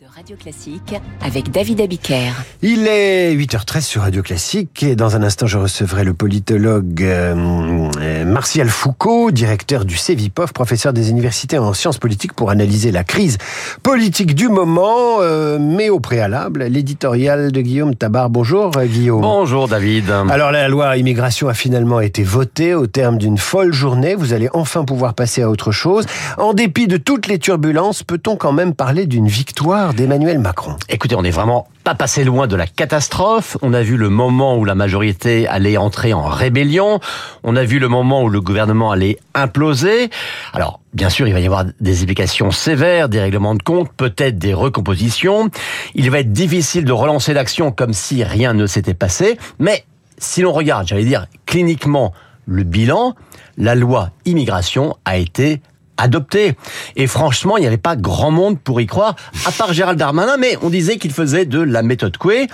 de Radio Classique avec David Abiker. Il est 8h13 sur Radio Classique et dans un instant je recevrai le politologue euh, euh, Martial Foucault, directeur du CEVIPOF, professeur des universités en sciences politiques pour analyser la crise politique du moment, euh, mais au préalable, l'éditorial de Guillaume Tabar. Bonjour Guillaume. Bonjour David. Alors la loi immigration a finalement été votée au terme d'une folle journée. Vous allez enfin pouvoir passer à autre chose. En dépit de toutes les turbulences, peut-on quand même parler d'une victoire d'Emmanuel Macron. Écoutez, on n'est vraiment pas passé loin de la catastrophe. On a vu le moment où la majorité allait entrer en rébellion. On a vu le moment où le gouvernement allait imploser. Alors, bien sûr, il va y avoir des implications sévères, des règlements de compte, peut-être des recompositions. Il va être difficile de relancer l'action comme si rien ne s'était passé. Mais si l'on regarde, j'allais dire, cliniquement, le bilan, la loi immigration a été adopté. Et franchement, il n'y avait pas grand monde pour y croire, à part Gérald Darmanin, mais on disait qu'il faisait de la méthode Coué.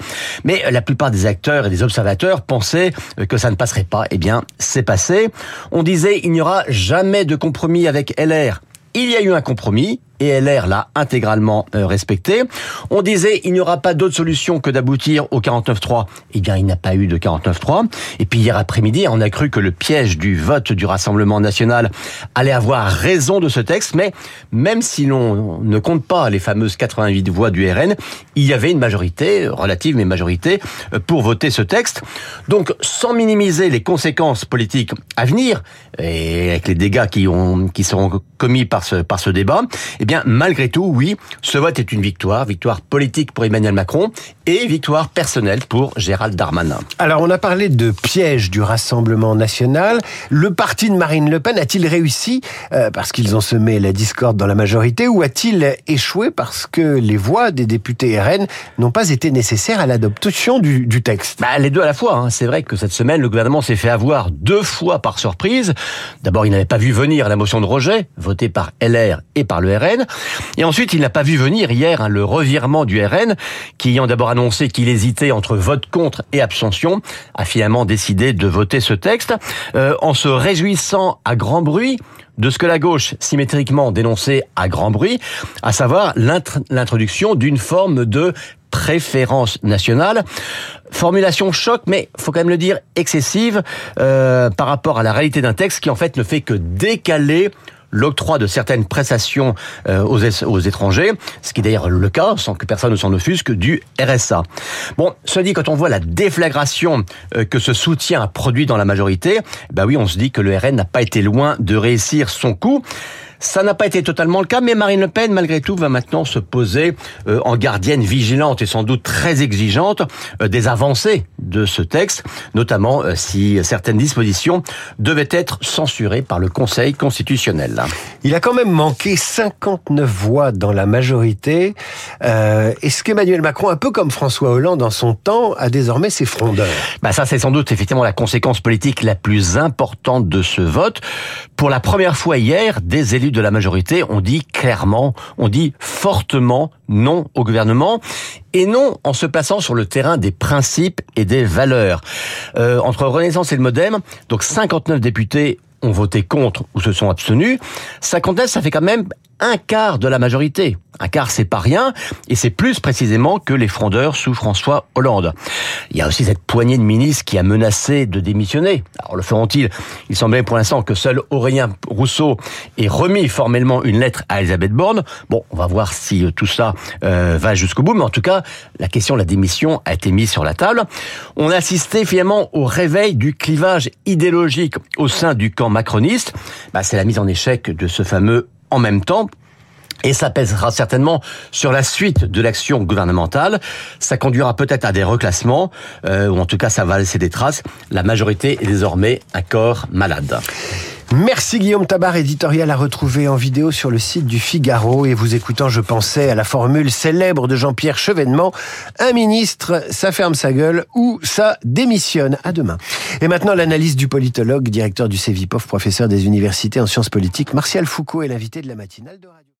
Mais la plupart des acteurs et des observateurs pensaient que ça ne passerait pas. Eh bien, c'est passé. On disait il n'y aura jamais de compromis avec LR. Il y a eu un compromis, et LR l'a intégralement euh, respecté. On disait il n'y aura pas d'autre solution que d'aboutir au 49-3. Eh bien, il n'y a pas eu de 49-3. Et puis hier après-midi, on a cru que le piège du vote du Rassemblement national allait avoir raison de ce texte, mais même si l'on ne compte pas les fameuses 88 voix du RN, il y avait une majorité, relative mais majorité, euh, pour voter ce texte. Donc, sans minimiser les conséquences politiques à venir, et avec les dégâts qui, ont, qui seront commis par ce, par ce débat, bien, malgré tout, oui, ce vote est une victoire, victoire politique pour Emmanuel Macron et victoire personnelle pour Gérald Darmanin. Alors, on a parlé de piège du Rassemblement national. Le parti de Marine Le Pen a-t-il réussi euh, parce qu'ils ont semé la discorde dans la majorité ou a-t-il échoué parce que les voix des députés RN n'ont pas été nécessaires à l'adoption du, du, texte? Bah, Les deux à la fois. Hein. C'est vrai que cette semaine, le gouvernement s'est fait avoir deux fois par surprise. D'abord, il n'avait pas vu venir la motion de rejet, votée par LR et par le RN. Et ensuite, il n'a pas vu venir hier hein, le revirement du RN, qui ayant d'abord annoncé qu'il hésitait entre vote contre et abstention, a finalement décidé de voter ce texte, euh, en se réjouissant à grand bruit de ce que la gauche symétriquement dénonçait à grand bruit, à savoir l'introduction d'une forme de préférence nationale. Formulation choc, mais faut quand même le dire excessive euh, par rapport à la réalité d'un texte qui en fait ne fait que décaler l'octroi de certaines prestations euh, aux, aux étrangers, ce qui est d'ailleurs le cas, sans que personne ne s'en offusque, du RSA. Bon, cela dit, quand on voit la déflagration euh, que ce soutien a produit dans la majorité, bah oui, on se dit que le RN n'a pas été loin de réussir son coup. Ça n'a pas été totalement le cas, mais Marine Le Pen, malgré tout, va maintenant se poser euh, en gardienne vigilante et sans doute très exigeante euh, des avancées de ce texte, notamment euh, si certaines dispositions devaient être censurées par le Conseil constitutionnel. Il a quand même manqué 59 voix dans la majorité. Est-ce qu'Emmanuel Macron, un peu comme François Hollande en son temps, a désormais ses frondeurs? Bah Ça, c'est sans doute effectivement la conséquence politique la plus importante de ce vote. Pour la première fois hier, des élus de la majorité ont dit clairement, on dit fortement non au gouvernement et non en se plaçant sur le terrain des principes et des valeurs. Euh, entre Renaissance et le Modem, donc 59 députés ont voté contre ou se sont abstenus. 59, ça fait quand même un quart de la majorité. Un quart, c'est pas rien, et c'est plus précisément que les frondeurs sous François Hollande. Il y a aussi cette poignée de ministres qui a menacé de démissionner. Alors le feront-ils? Il semblait pour l'instant que seul Aurélien Rousseau ait remis formellement une lettre à Elisabeth Borne. Bon, on va voir si euh, tout ça euh, va jusqu'au bout, mais en tout cas, la question de la démission a été mise sur la table. On a assisté finalement au réveil du clivage idéologique au sein du camp macroniste. Bah, c'est la mise en échec de ce fameux en même temps. Et ça pèsera certainement sur la suite de l'action gouvernementale. Ça conduira peut-être à des reclassements, euh, ou en tout cas ça va laisser des traces. La majorité est désormais un corps malade. Merci Guillaume Tabar, éditorial à retrouver en vidéo sur le site du Figaro. Et vous écoutant, je pensais à la formule célèbre de Jean-Pierre Chevènement. Un ministre, ça ferme sa gueule ou ça démissionne. À demain. Et maintenant, l'analyse du politologue, directeur du CEVIPOF, professeur des universités en sciences politiques, Martial Foucault est l'invité de la matinale de Radio.